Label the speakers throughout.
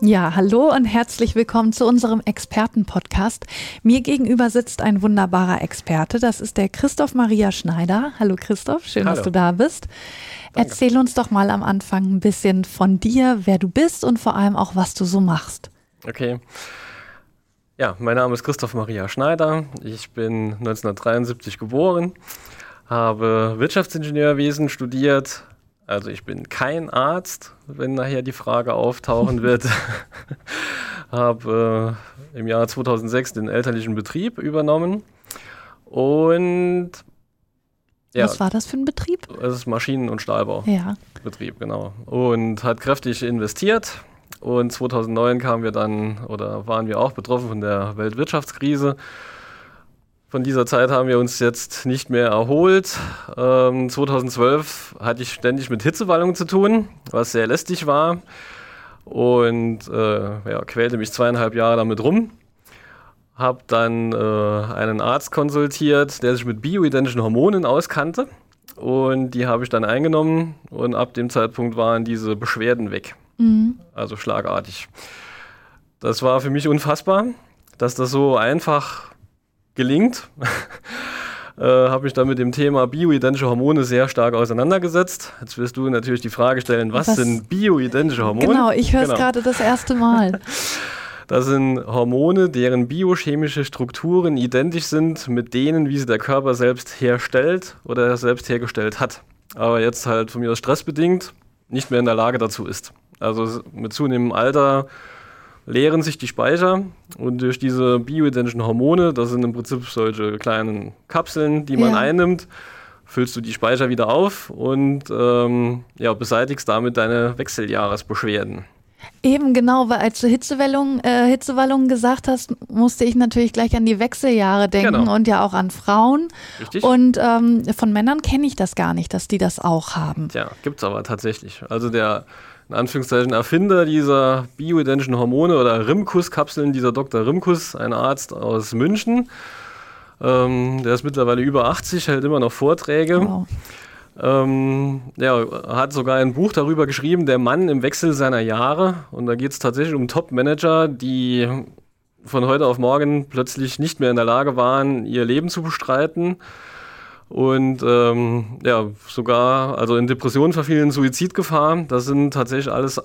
Speaker 1: Ja, hallo und herzlich willkommen zu unserem Expertenpodcast. Mir gegenüber sitzt ein wunderbarer Experte. Das ist der Christoph Maria Schneider. Hallo Christoph, schön, hallo. dass du da bist. Danke. Erzähl uns doch mal am Anfang ein bisschen von dir, wer du bist und vor allem auch, was du so machst.
Speaker 2: Okay. Ja, mein Name ist Christoph Maria Schneider. Ich bin 1973 geboren, habe Wirtschaftsingenieurwesen studiert, also ich bin kein Arzt, wenn nachher die Frage auftauchen wird. Habe äh, im Jahr 2006 den elterlichen Betrieb übernommen und
Speaker 1: ja, Was war das für ein Betrieb?
Speaker 2: Es ist Maschinen- und Stahlbaubetrieb,
Speaker 1: ja.
Speaker 2: genau. Und hat kräftig investiert. Und 2009 kamen wir dann oder waren wir auch betroffen von der Weltwirtschaftskrise. Von dieser Zeit haben wir uns jetzt nicht mehr erholt. Ähm, 2012 hatte ich ständig mit Hitzewallungen zu tun, was sehr lästig war. Und äh, ja, quälte mich zweieinhalb Jahre damit rum. Habe dann äh, einen Arzt konsultiert, der sich mit bioidentischen Hormonen auskannte. Und die habe ich dann eingenommen. Und ab dem Zeitpunkt waren diese Beschwerden weg. Mhm. Also schlagartig. Das war für mich unfassbar, dass das so einfach gelingt. äh, habe mich dann mit dem Thema bioidentische Hormone sehr stark auseinandergesetzt. Jetzt wirst du natürlich die Frage stellen, was, was? sind bioidentische Hormone?
Speaker 1: Genau, ich höre es genau. gerade das erste Mal.
Speaker 2: Das sind Hormone, deren biochemische Strukturen identisch sind mit denen, wie sie der Körper selbst herstellt oder selbst hergestellt hat. Aber jetzt halt von mir aus stressbedingt nicht mehr in der Lage dazu ist. Also mit zunehmendem Alter leeren sich die Speicher und durch diese bioidentischen Hormone, das sind im Prinzip solche kleinen Kapseln, die man ja. einnimmt, füllst du die Speicher wieder auf und ähm, ja, beseitigst damit deine Wechseljahresbeschwerden.
Speaker 1: Eben genau, weil als du Hitzewallungen, äh, Hitzewallungen gesagt hast, musste ich natürlich gleich an die Wechseljahre denken genau. und ja auch an Frauen. Richtig. Und ähm, von Männern kenne ich das gar nicht, dass die das auch haben.
Speaker 2: Ja, gibt es aber tatsächlich. Also der in Anführungszeichen Erfinder dieser bioidentischen Hormone oder Rimkus-Kapseln, dieser Dr. Rimkus, ein Arzt aus München. Ähm, der ist mittlerweile über 80, hält immer noch Vorträge. Wow. Ähm, ja, hat sogar ein Buch darüber geschrieben, Der Mann im Wechsel seiner Jahre. Und da geht es tatsächlich um Top-Manager, die von heute auf morgen plötzlich nicht mehr in der Lage waren, ihr Leben zu bestreiten und ähm, ja, sogar, also in Depressionen verfielen, Suizidgefahr. Das sind tatsächlich alles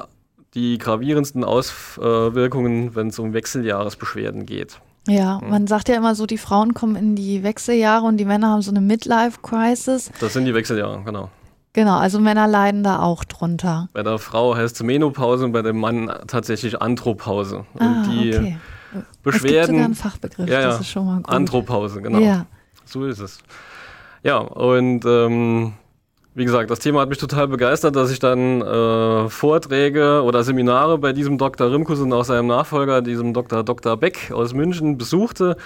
Speaker 2: die gravierendsten Auswirkungen, wenn es um Wechseljahresbeschwerden geht.
Speaker 1: Ja, man sagt ja immer so, die Frauen kommen in die Wechseljahre und die Männer haben so eine Midlife-Crisis.
Speaker 2: Das sind die Wechseljahre, genau.
Speaker 1: Genau, also Männer leiden da auch drunter.
Speaker 2: Bei der Frau heißt es Menopause und bei dem Mann tatsächlich Anthropause. Und
Speaker 1: ah, die okay. Beschwerden. Es gibt sogar einen Fachbegriff,
Speaker 2: ja, ja, das ist schon mal gut. Anthropause, genau. Ja. So ist es. Ja, und ähm, wie gesagt, das Thema hat mich total begeistert, dass ich dann äh, Vorträge oder Seminare bei diesem Dr. Rimkus und auch seinem Nachfolger, diesem Dr. Dr. Beck aus München, besuchte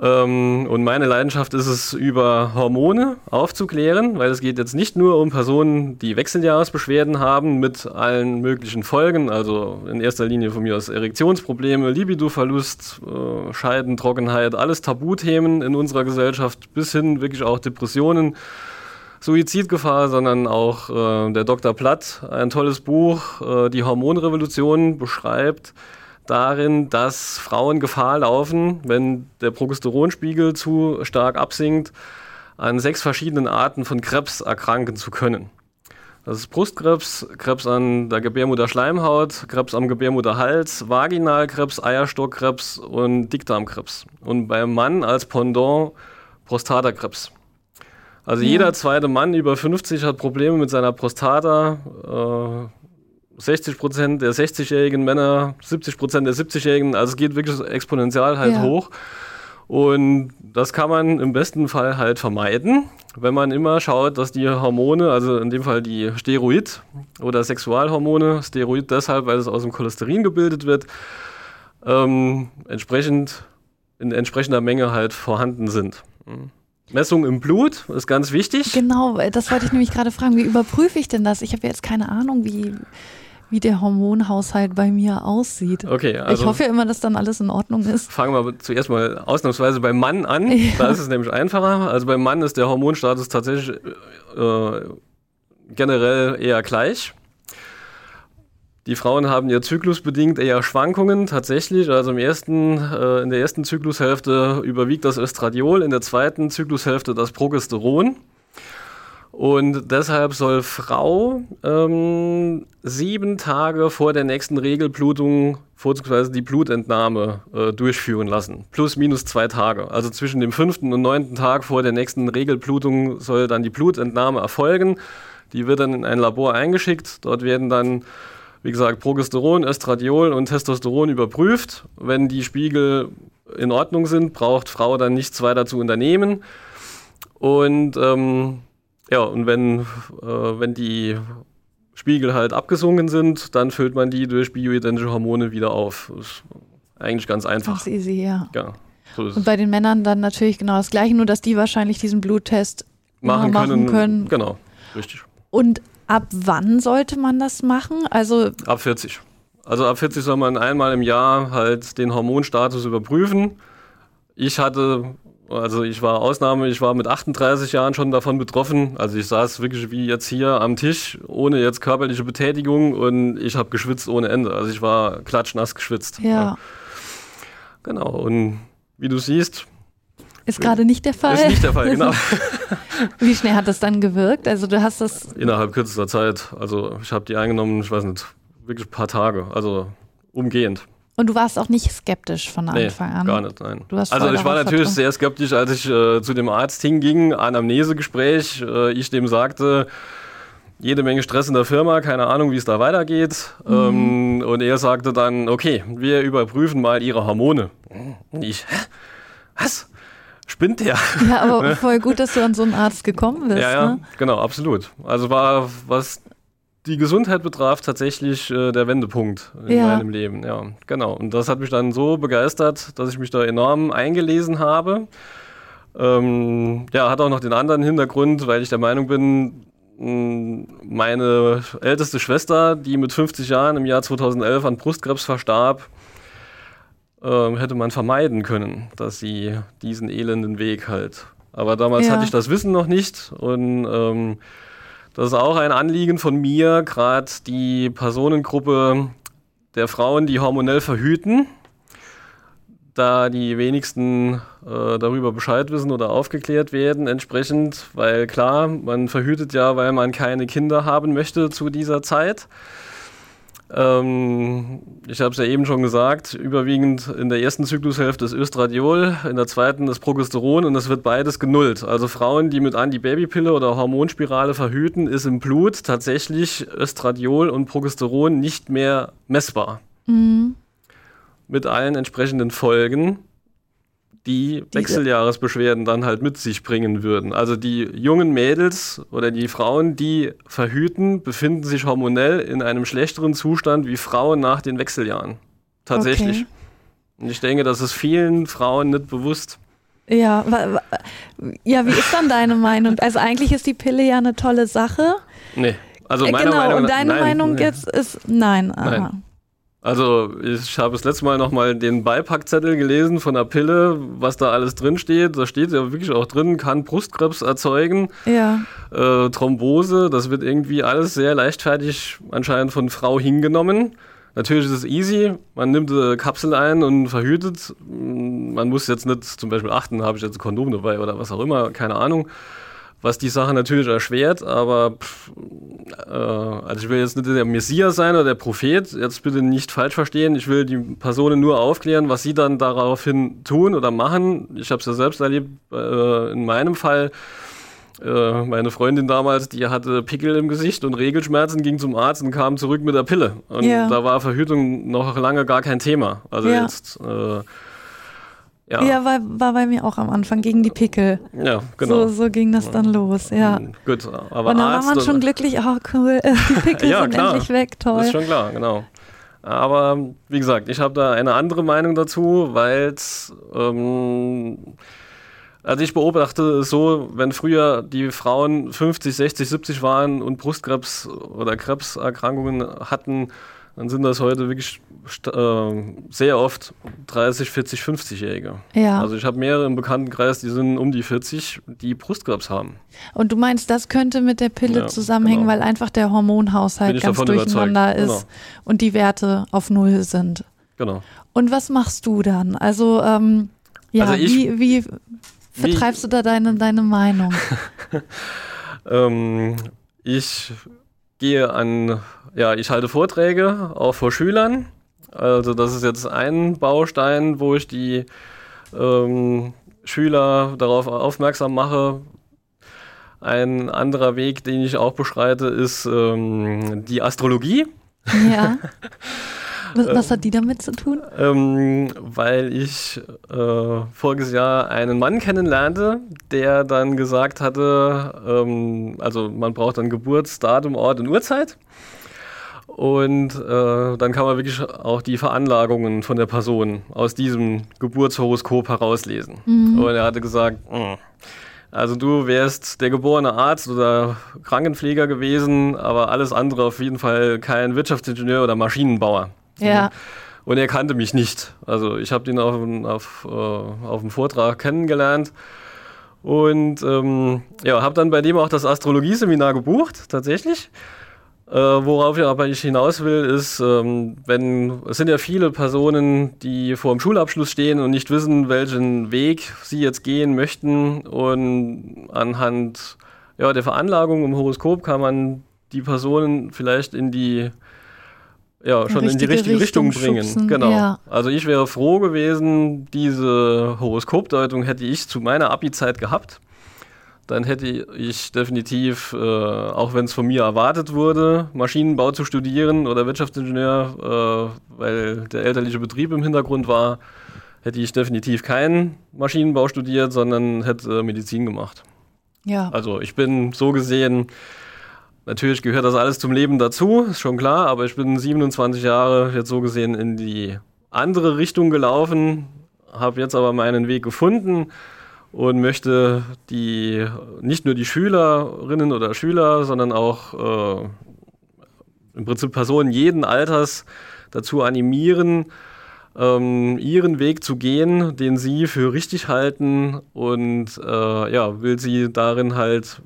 Speaker 2: ähm, und meine Leidenschaft ist es, über Hormone aufzuklären, weil es geht jetzt nicht nur um Personen, die Wechseljahresbeschwerden haben mit allen möglichen Folgen, also in erster Linie von mir aus Erektionsprobleme, Libidoverlust, äh, Scheiden, Trockenheit, alles Tabuthemen in unserer Gesellschaft, bis hin wirklich auch Depressionen. Suizidgefahr, sondern auch äh, der Dr. Platt, ein tolles Buch, äh, die Hormonrevolution beschreibt, darin, dass Frauen Gefahr laufen, wenn der Progesteronspiegel zu stark absinkt, an sechs verschiedenen Arten von Krebs erkranken zu können. Das ist Brustkrebs, Krebs an der Gebärmutterschleimhaut, Krebs am Gebärmutterhals, Vaginalkrebs, Eierstockkrebs und Dickdarmkrebs. Und beim Mann als Pendant Prostatakrebs. Also ja. jeder zweite Mann über 50 hat Probleme mit seiner Prostata. Äh, 60 Prozent der 60-jährigen Männer, 70 Prozent der 70-jährigen, also es geht wirklich exponentiell halt ja. hoch. Und das kann man im besten Fall halt vermeiden, wenn man immer schaut, dass die Hormone, also in dem Fall die Steroid- oder Sexualhormone, Steroid deshalb, weil es aus dem Cholesterin gebildet wird, ähm, entsprechend in entsprechender Menge halt vorhanden sind. Messung im Blut ist ganz wichtig.
Speaker 1: Genau, das wollte ich nämlich gerade fragen. Wie überprüfe ich denn das? Ich habe jetzt keine Ahnung, wie, wie der Hormonhaushalt bei mir aussieht.
Speaker 2: Okay, also
Speaker 1: ich hoffe ja immer, dass dann alles in Ordnung ist.
Speaker 2: Fangen wir zuerst mal ausnahmsweise beim Mann an. Ja. Da ist es nämlich einfacher. Also beim Mann ist der Hormonstatus tatsächlich äh, generell eher gleich. Die Frauen haben ja zyklusbedingt eher Schwankungen tatsächlich. Also im ersten, äh, in der ersten Zyklushälfte überwiegt das Östradiol, in der zweiten Zyklushälfte das Progesteron. Und deshalb soll Frau ähm, sieben Tage vor der nächsten Regelblutung vorzugsweise die Blutentnahme äh, durchführen lassen. Plus minus zwei Tage. Also zwischen dem fünften und neunten Tag vor der nächsten Regelblutung soll dann die Blutentnahme erfolgen. Die wird dann in ein Labor eingeschickt. Dort werden dann wie gesagt, Progesteron, Östradiol und Testosteron überprüft. Wenn die Spiegel in Ordnung sind, braucht Frau dann nichts weiter zu unternehmen. Und ähm, ja, und wenn, äh, wenn die Spiegel halt abgesunken sind, dann füllt man die durch bioidentische Hormone wieder auf. Das ist eigentlich ganz einfach.
Speaker 1: Ist easy, ja.
Speaker 2: ja
Speaker 1: so und bei den Männern dann natürlich genau das Gleiche, nur dass die wahrscheinlich diesen Bluttest machen, machen können, können.
Speaker 2: Genau, richtig.
Speaker 1: Und Ab wann sollte man das machen? Also
Speaker 2: ab 40. Also ab 40 soll man einmal im Jahr halt den Hormonstatus überprüfen. Ich hatte, also ich war Ausnahme, ich war mit 38 Jahren schon davon betroffen. Also ich saß wirklich wie jetzt hier am Tisch, ohne jetzt körperliche Betätigung und ich habe geschwitzt ohne Ende. Also ich war klatschnass geschwitzt.
Speaker 1: Ja. ja.
Speaker 2: Genau, und wie du siehst,
Speaker 1: ist gerade nicht der Fall.
Speaker 2: Ist nicht der Fall, genau.
Speaker 1: Wie schnell hat das dann gewirkt? Also du hast das.
Speaker 2: Innerhalb kürzester Zeit. Also ich habe die eingenommen, ich weiß nicht, wirklich ein paar Tage. Also umgehend.
Speaker 1: Und du warst auch nicht skeptisch von Anfang
Speaker 2: nee,
Speaker 1: an?
Speaker 2: gar nicht, nein. also ich war natürlich sehr skeptisch, als ich äh, zu dem Arzt hinging, Anamnesegespräch, äh, ich dem sagte, jede Menge Stress in der Firma, keine Ahnung, wie es da weitergeht. Mhm. Ähm, und er sagte dann, okay, wir überprüfen mal Ihre Hormone. Und ich, hä? Was? spinnt der.
Speaker 1: Ja, aber voll gut, dass du an so einen Arzt gekommen bist.
Speaker 2: Ja, ja,
Speaker 1: ne?
Speaker 2: genau, absolut. Also war, was die Gesundheit betraf, tatsächlich äh, der Wendepunkt in ja. meinem Leben. Ja, genau. Und das hat mich dann so begeistert, dass ich mich da enorm eingelesen habe. Ähm, ja, hat auch noch den anderen Hintergrund, weil ich der Meinung bin, meine älteste Schwester, die mit 50 Jahren im Jahr 2011 an Brustkrebs verstarb, ähm, hätte man vermeiden können, dass sie diesen elenden Weg halt. Aber damals ja. hatte ich das Wissen noch nicht und ähm, das ist auch ein Anliegen von mir, gerade die Personengruppe der Frauen, die hormonell verhüten, da die wenigsten äh, darüber Bescheid wissen oder aufgeklärt werden entsprechend, weil klar, man verhütet ja, weil man keine Kinder haben möchte zu dieser Zeit. Ähm, ich habe es ja eben schon gesagt, überwiegend in der ersten Zyklushälfte ist Östradiol, in der zweiten ist Progesteron und das wird beides genullt. Also Frauen, die mit Antibabypille oder Hormonspirale verhüten, ist im Blut tatsächlich Östradiol und Progesteron nicht mehr messbar. Mhm. Mit allen entsprechenden Folgen die Wechseljahresbeschwerden dann halt mit sich bringen würden. Also die jungen Mädels oder die Frauen, die verhüten, befinden sich hormonell in einem schlechteren Zustand wie Frauen nach den Wechseljahren. Tatsächlich. Okay. Und ich denke, das ist vielen Frauen nicht bewusst.
Speaker 1: Ja, ja, wie ist dann deine Meinung? Also eigentlich ist die Pille ja eine tolle Sache.
Speaker 2: Nee. Also
Speaker 1: äh,
Speaker 2: meine
Speaker 1: genau,
Speaker 2: Meinung,
Speaker 1: und deine nein, Meinung nee. jetzt ist nein.
Speaker 2: nein. Also ich habe das letzte Mal nochmal den Beipackzettel gelesen von der Pille, was da alles drin steht. Da steht ja wirklich auch drin, kann Brustkrebs erzeugen,
Speaker 1: ja.
Speaker 2: äh, Thrombose. Das wird irgendwie alles sehr leichtfertig anscheinend von Frau hingenommen. Natürlich ist es easy, man nimmt eine Kapsel ein und verhütet. Man muss jetzt nicht zum Beispiel achten, habe ich jetzt ein Kondom dabei oder was auch immer, keine Ahnung was die Sache natürlich erschwert, aber pff, äh, also ich will jetzt nicht der Messias sein oder der Prophet, jetzt bitte nicht falsch verstehen, ich will die Personen nur aufklären, was sie dann daraufhin tun oder machen. Ich habe es ja selbst erlebt, äh, in meinem Fall, äh, meine Freundin damals, die hatte Pickel im Gesicht und Regelschmerzen, ging zum Arzt und kam zurück mit der Pille. Und ja. da war Verhütung noch lange gar kein Thema. Also ja. jetzt äh,
Speaker 1: ja, ja war, war bei mir auch am Anfang gegen die Pickel.
Speaker 2: Ja, genau.
Speaker 1: So, so ging das dann los, ja.
Speaker 2: Hm, gut, aber
Speaker 1: Und dann Arzt war man schon glücklich, oh cool, die Pickel ja, sind klar. endlich weg, toll.
Speaker 2: Das ist schon klar, genau. Aber wie gesagt, ich habe da eine andere Meinung dazu, weil ähm, Also ich beobachte es so, wenn früher die Frauen 50, 60, 70 waren und Brustkrebs oder Krebserkrankungen hatten, dann sind das heute wirklich äh, sehr oft 30, 40, 50-Jährige. Ja. Also ich habe mehrere im Bekanntenkreis, die sind um die 40, die Brustkrebs haben.
Speaker 1: Und du meinst, das könnte mit der Pille ja, zusammenhängen, genau. weil einfach der Hormonhaushalt ganz durcheinander überzeugt. ist genau. und die Werte auf Null sind.
Speaker 2: Genau.
Speaker 1: Und was machst du dann? Also, ähm, ja, also ich, wie, wie vertreibst wie, du da deine, deine Meinung?
Speaker 2: ähm, ich gehe an, ja, ich halte Vorträge auch vor Schülern. Also das ist jetzt ein Baustein, wo ich die ähm, Schüler darauf aufmerksam mache. Ein anderer Weg, den ich auch beschreite, ist ähm, die Astrologie.
Speaker 1: Ja. Was, was, hat die damit zu tun?
Speaker 2: Ähm, weil ich äh, voriges Jahr einen Mann kennenlernte, der dann gesagt hatte, ähm, also man braucht dann Geburtsdatum, Ort und Uhrzeit. Und äh, dann kann man wirklich auch die Veranlagungen von der Person aus diesem Geburtshoroskop herauslesen. Mhm. Und er hatte gesagt, mm, also du wärst der geborene Arzt oder Krankenpfleger gewesen, aber alles andere auf jeden Fall kein Wirtschaftsingenieur oder Maschinenbauer.
Speaker 1: Ja.
Speaker 2: Und er kannte mich nicht. Also ich habe ihn auf, auf, äh, auf dem Vortrag kennengelernt und ähm, ja, habe dann bei dem auch das Astrologieseminar gebucht, tatsächlich. Äh, worauf ich aber hinaus will, ist, ähm, wenn es sind ja viele Personen, die vor dem Schulabschluss stehen und nicht wissen, welchen Weg sie jetzt gehen möchten. Und anhand ja, der Veranlagung im Horoskop kann man die Personen vielleicht in die ja, schon in die richtige Richtung, Richtung bringen. Schubsen, genau. Ja. Also ich wäre froh gewesen, diese Horoskopdeutung hätte ich zu meiner Abi-Zeit gehabt. Dann hätte ich definitiv, äh, auch wenn es von mir erwartet wurde, Maschinenbau zu studieren oder Wirtschaftsingenieur, äh, weil der elterliche Betrieb im Hintergrund war, hätte ich definitiv keinen Maschinenbau studiert, sondern hätte Medizin gemacht.
Speaker 1: Ja.
Speaker 2: Also ich bin so gesehen Natürlich gehört das alles zum Leben dazu, ist schon klar, aber ich bin 27 Jahre jetzt so gesehen in die andere Richtung gelaufen, habe jetzt aber meinen Weg gefunden und möchte die nicht nur die Schülerinnen oder Schüler, sondern auch äh, im Prinzip Personen jeden Alters dazu animieren, ähm, ihren Weg zu gehen, den sie für richtig halten und äh, ja, will sie darin halt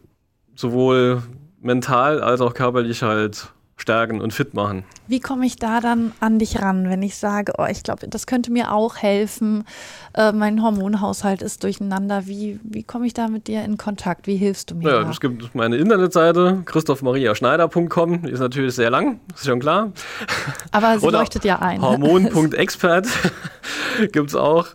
Speaker 2: sowohl mental als auch körperlich halt stärken und fit machen.
Speaker 1: Wie komme ich da dann an dich ran, wenn ich sage, oh, ich glaube, das könnte mir auch helfen, äh, mein Hormonhaushalt ist durcheinander. Wie, wie komme ich da mit dir in Kontakt? Wie hilfst du mir?
Speaker 2: Ja, da? es gibt meine Internetseite, christophmariaschneider.com, die ist natürlich sehr lang, ist schon klar.
Speaker 1: Aber sie leuchtet ja ein.
Speaker 2: Hormon.expert gibt es auch.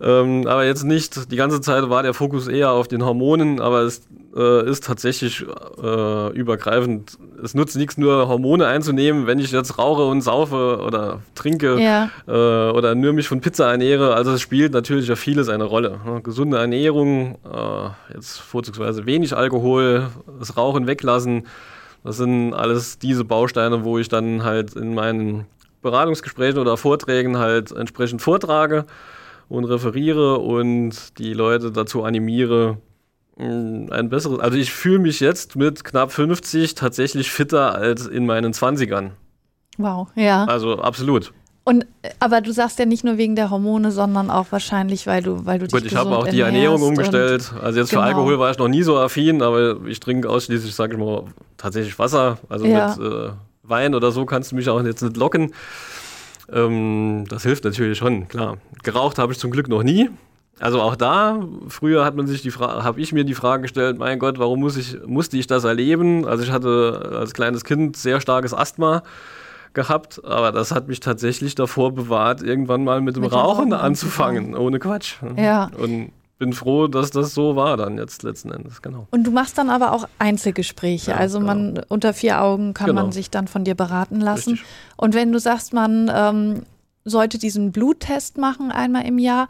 Speaker 2: Ähm, aber jetzt nicht, die ganze Zeit war der Fokus eher auf den Hormonen, aber es äh, ist tatsächlich äh, übergreifend. Es nutzt nichts, nur Hormone einzunehmen, wenn ich jetzt rauche und saufe oder trinke ja. äh, oder nur mich von Pizza ernähre. Also es spielt natürlich ja vieles eine Rolle. Ne? Gesunde Ernährung, äh, jetzt vorzugsweise wenig Alkohol, das Rauchen weglassen. Das sind alles diese Bausteine, wo ich dann halt in meinen Beratungsgesprächen oder Vorträgen halt entsprechend vortrage und referiere und die Leute dazu animiere, mm, ein besseres. Also ich fühle mich jetzt mit knapp 50 tatsächlich fitter als in meinen 20ern.
Speaker 1: Wow, ja.
Speaker 2: Also absolut.
Speaker 1: Und aber du sagst ja nicht nur wegen der Hormone, sondern auch wahrscheinlich, weil du, weil du
Speaker 2: Gut, dich ich habe auch die Ernährung umgestellt. Also jetzt genau. für Alkohol war ich noch nie so affin, aber ich trinke ausschließlich, sage ich mal, tatsächlich Wasser. Also ja. mit äh, Wein oder so kannst du mich auch jetzt nicht locken. Ähm, das hilft natürlich schon, klar. Geraucht habe ich zum Glück noch nie. Also auch da, früher hat man sich die Frage, habe ich mir die Frage gestellt, mein Gott, warum muss ich, musste ich das erleben? Also ich hatte als kleines Kind sehr starkes Asthma gehabt, aber das hat mich tatsächlich davor bewahrt, irgendwann mal mit dem mit Rauchen anzufangen, ohne Quatsch.
Speaker 1: Ja.
Speaker 2: Und bin froh, dass das so war dann jetzt letzten Endes, genau.
Speaker 1: Und du machst dann aber auch Einzelgespräche, ja, also man genau. unter vier Augen kann genau. man sich dann von dir beraten lassen. Richtig. Und wenn du sagst, man ähm, sollte diesen Bluttest machen einmal im Jahr,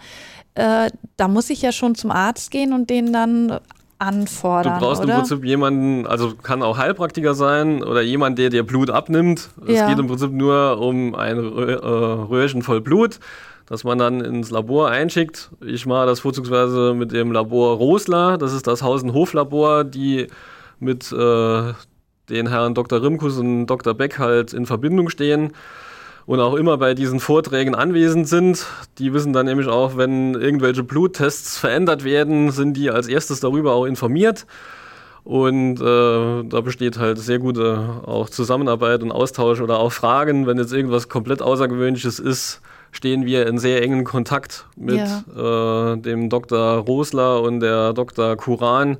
Speaker 1: äh, da muss ich ja schon zum Arzt gehen und den dann anfordern.
Speaker 2: Du brauchst
Speaker 1: oder?
Speaker 2: im Prinzip jemanden, also kann auch Heilpraktiker sein oder jemand, der dir Blut abnimmt. Es ja. geht im Prinzip nur um ein Röhrchen voll Blut das man dann ins Labor einschickt. Ich mache das vorzugsweise mit dem Labor Rosler, das ist das Haus- und Hoflabor, die mit äh, den Herren Dr. Rimkus und Dr. Beck halt in Verbindung stehen und auch immer bei diesen Vorträgen anwesend sind. Die wissen dann nämlich auch, wenn irgendwelche Bluttests verändert werden, sind die als erstes darüber auch informiert. Und äh, da besteht halt sehr gute auch Zusammenarbeit und Austausch oder auch Fragen, wenn jetzt irgendwas komplett Außergewöhnliches ist, stehen wir in sehr engen Kontakt mit ja. äh, dem Dr. Rosler und der Dr. Kuran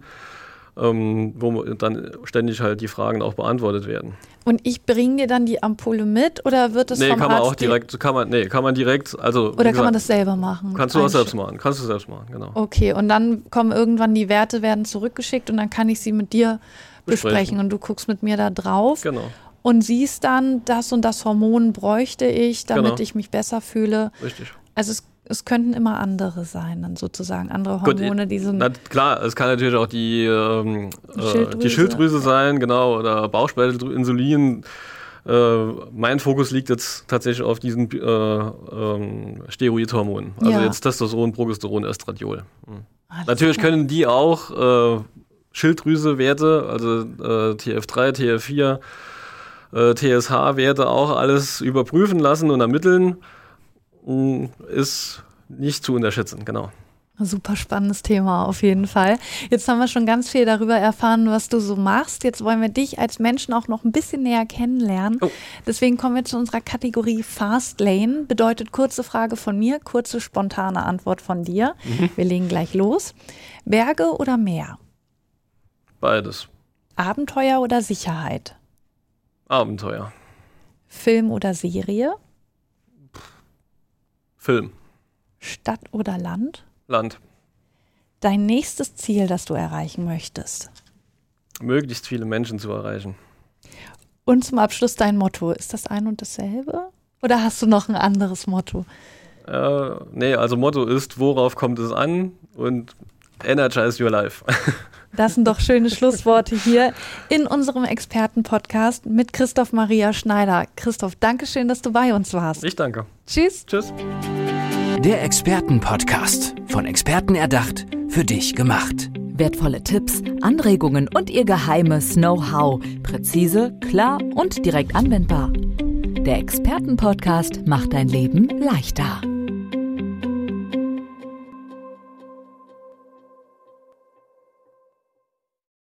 Speaker 2: ähm, wo dann ständig halt die Fragen auch beantwortet werden.
Speaker 1: Und ich bringe dir dann die Ampulle mit oder wird es
Speaker 2: nee,
Speaker 1: vom
Speaker 2: kann man
Speaker 1: Arzt
Speaker 2: auch direkt, kann man, nee, kann man direkt, also.
Speaker 1: Oder kann man das selber machen?
Speaker 2: Kannst du das selbst machen, kannst du selbst machen, genau.
Speaker 1: Okay, und dann kommen irgendwann die Werte, werden zurückgeschickt und dann kann ich sie mit dir besprechen, besprechen und du guckst mit mir da drauf.
Speaker 2: Genau.
Speaker 1: Und siehst dann, das und das Hormon bräuchte ich, damit genau. ich mich besser fühle.
Speaker 2: Richtig.
Speaker 1: Also es es könnten immer andere sein, dann sozusagen andere Hormone,
Speaker 2: Gut,
Speaker 1: die so.
Speaker 2: Na, klar, es kann natürlich auch die, ähm, Schilddrüse. Äh, die Schilddrüse sein, genau, oder Bauchspeichelinsulin. Äh, mein Fokus liegt jetzt tatsächlich auf diesen äh, ähm, Steroidhormonen. Also ja. jetzt Testosteron, Progesteron, Estradiol. Mhm. Natürlich klar. können die auch äh, Schilddrüsewerte, also äh, TF3, TF4, äh, TSH-Werte auch alles überprüfen lassen und ermitteln ist nicht zu unterschätzen, genau.
Speaker 1: Super spannendes Thema auf jeden Fall. Jetzt haben wir schon ganz viel darüber erfahren, was du so machst. Jetzt wollen wir dich als Menschen auch noch ein bisschen näher kennenlernen. Oh. Deswegen kommen wir zu unserer Kategorie Fast Lane. Bedeutet kurze Frage von mir, kurze spontane Antwort von dir. Mhm. Wir legen gleich los. Berge oder Meer?
Speaker 2: Beides.
Speaker 1: Abenteuer oder Sicherheit?
Speaker 2: Abenteuer.
Speaker 1: Film oder Serie?
Speaker 2: Film.
Speaker 1: Stadt oder Land?
Speaker 2: Land.
Speaker 1: Dein nächstes Ziel, das du erreichen möchtest?
Speaker 2: Möglichst viele Menschen zu erreichen.
Speaker 1: Und zum Abschluss dein Motto. Ist das ein und dasselbe? Oder hast du noch ein anderes Motto?
Speaker 2: Äh, nee, also Motto ist, worauf kommt es an? Und energize your life.
Speaker 1: Das sind doch schöne Schlussworte hier in unserem Experten-Podcast mit Christoph Maria Schneider. Christoph, danke schön, dass du bei uns warst.
Speaker 2: Ich danke.
Speaker 1: Tschüss.
Speaker 2: Tschüss.
Speaker 3: Der Experten-Podcast. Von Experten erdacht, für dich gemacht.
Speaker 4: Wertvolle Tipps, Anregungen und ihr geheimes Know-how. Präzise, klar und direkt anwendbar. Der Experten-Podcast macht dein Leben leichter.